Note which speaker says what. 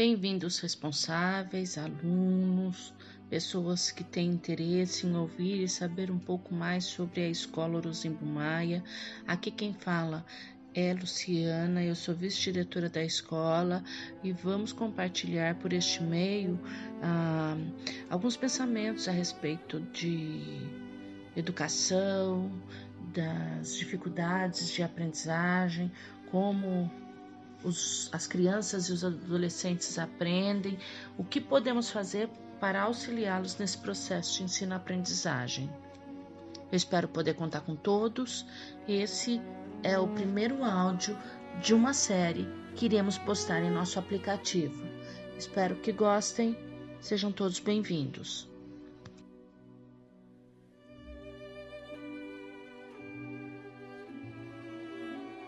Speaker 1: Bem-vindos responsáveis, alunos, pessoas que têm interesse em ouvir e saber um pouco mais sobre a Escola Orozimbo Maia. Aqui quem fala é Luciana, eu sou vice-diretora da escola e vamos compartilhar por este meio ah, alguns pensamentos a respeito de educação, das dificuldades de aprendizagem, como os, as crianças e os adolescentes aprendem, o que podemos fazer para auxiliá-los nesse processo de ensino-aprendizagem. Eu espero poder contar com todos. Esse é o primeiro áudio de uma série que iremos postar em nosso aplicativo. Espero que gostem. Sejam todos bem-vindos.